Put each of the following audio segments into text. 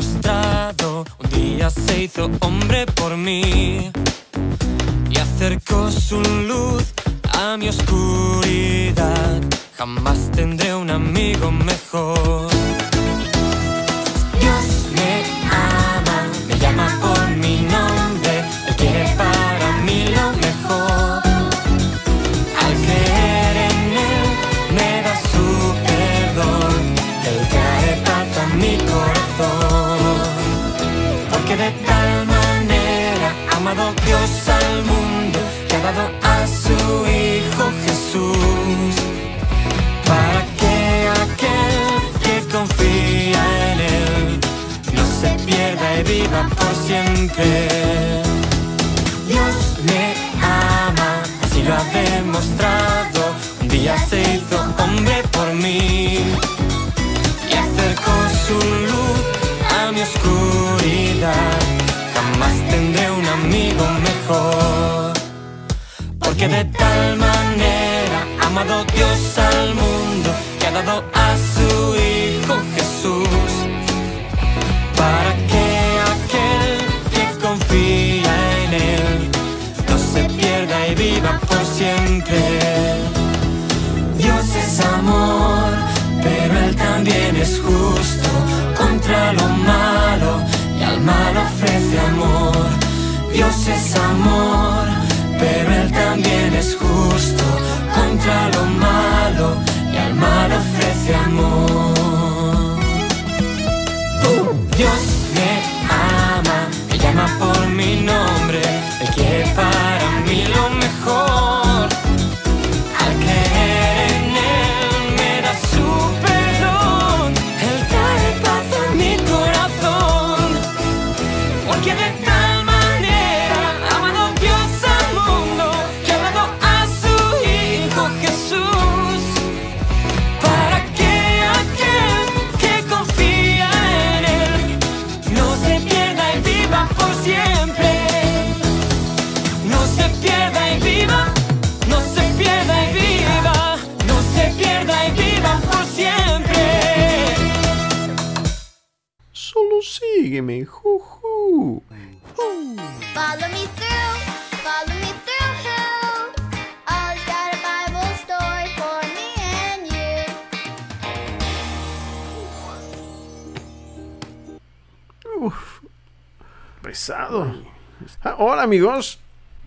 Un día se hizo hombre por mí y acercó su luz a mi oscuridad. Jamás tendré un amigo mejor. Amado Dios al mundo que ha dado a su Hijo Jesús. Para que aquel que confía en Él no se pierda y viva por siempre. Porque de tal manera ha amado Dios al mundo que ha dado a su Hijo Jesús. Para que aquel que confía en Él no se pierda y viva por siempre. Dios es amor, pero Él también es justo contra lo malo Dios es amor, sígueme, juju. Follow me through, follow me through. Always got a Bible story for me and you. Uf, pesado. Ah, hola amigos,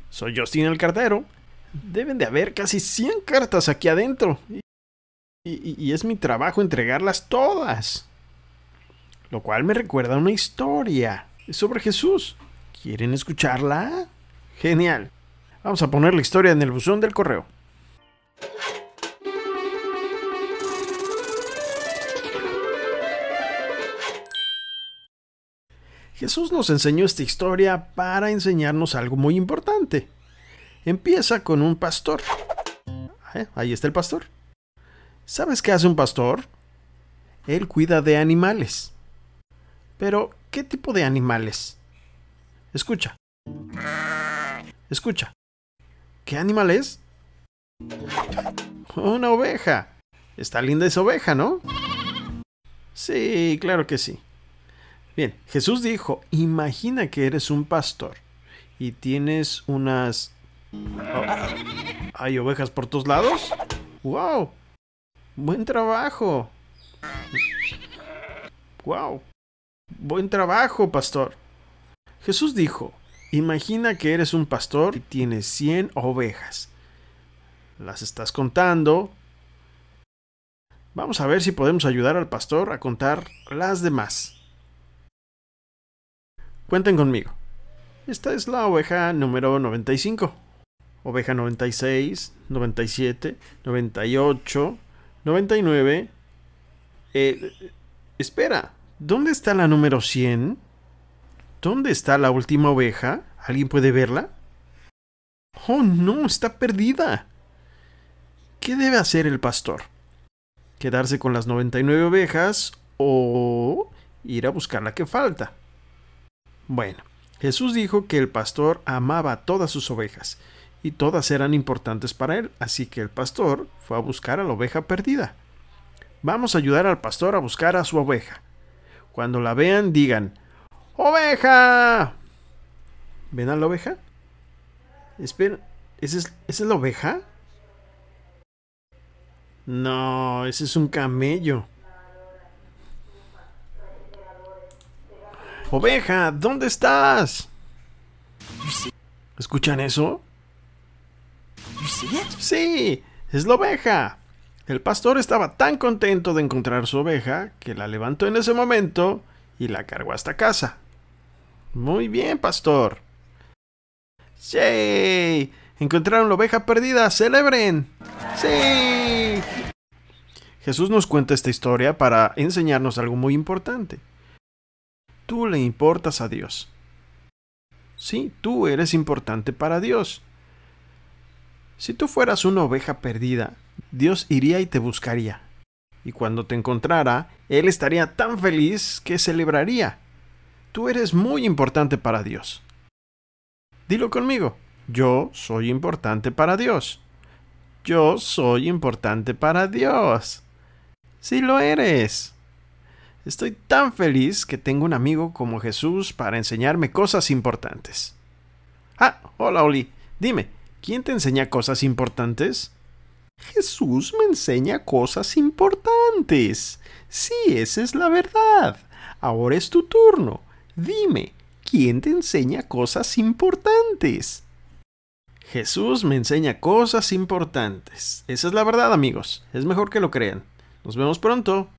soy Justin el cartero. Deben de haber casi 100 cartas aquí adentro. Y, y- y es mi trabajo entregarlas todas. Lo cual me recuerda una historia sobre Jesús. ¿Quieren escucharla? Genial. Vamos a poner la historia en el buzón del correo. Jesús nos enseñó esta historia para enseñarnos algo muy importante. Empieza con un pastor. Eh, Ahí está el pastor. ¿Sabes qué hace un pastor? Él cuida de animales. Pero, ¿qué tipo de animales? Escucha. Escucha. ¿Qué animal es? Una oveja. Está linda esa oveja, ¿no? Sí, claro que sí. Bien, Jesús dijo, imagina que eres un pastor y tienes unas... Oh, ¿Hay ovejas por todos lados? ¡Wow! Buen trabajo. ¡Wow! Buen trabajo, pastor. Jesús dijo, imagina que eres un pastor y tienes 100 ovejas. Las estás contando. Vamos a ver si podemos ayudar al pastor a contar las demás. Cuenten conmigo. Esta es la oveja número 95. Oveja 96, 97, 98, 99. Eh, espera, ¿dónde está la número 100? ¿Dónde está la última oveja? ¿Alguien puede verla? Oh, no, está perdida. ¿Qué debe hacer el pastor? ¿Quedarse con las 99 ovejas o ir a buscar la que falta? Bueno, Jesús dijo que el pastor amaba a todas sus ovejas y todas eran importantes para él, así que el pastor fue a buscar a la oveja perdida. Vamos a ayudar al pastor a buscar a su oveja. Cuando la vean, digan, ¡Oveja! ¿Ven a la oveja? Espera, ¿esa es, ¿esa es la oveja? No, ese es un camello. Oveja, ¿dónde estás? ¿Escuchan eso? Sí, es la oveja. El pastor estaba tan contento de encontrar su oveja que la levantó en ese momento y la cargó hasta casa. Muy bien, pastor. ¡Sí! Encontraron la oveja perdida. ¡Celebren! ¡Sí! Jesús nos cuenta esta historia para enseñarnos algo muy importante. Tú le importas a Dios. Sí, tú eres importante para Dios. Si tú fueras una oveja perdida, Dios iría y te buscaría. Y cuando te encontrara, Él estaría tan feliz que celebraría. Tú eres muy importante para Dios. Dilo conmigo. Yo soy importante para Dios. Yo soy importante para Dios. Sí lo eres. Estoy tan feliz que tengo un amigo como Jesús para enseñarme cosas importantes. Ah, hola Oli. Dime, ¿quién te enseña cosas importantes? Jesús me enseña cosas importantes. Sí, esa es la verdad. Ahora es tu turno. Dime, ¿quién te enseña cosas importantes? Jesús me enseña cosas importantes. Esa es la verdad, amigos. Es mejor que lo crean. Nos vemos pronto.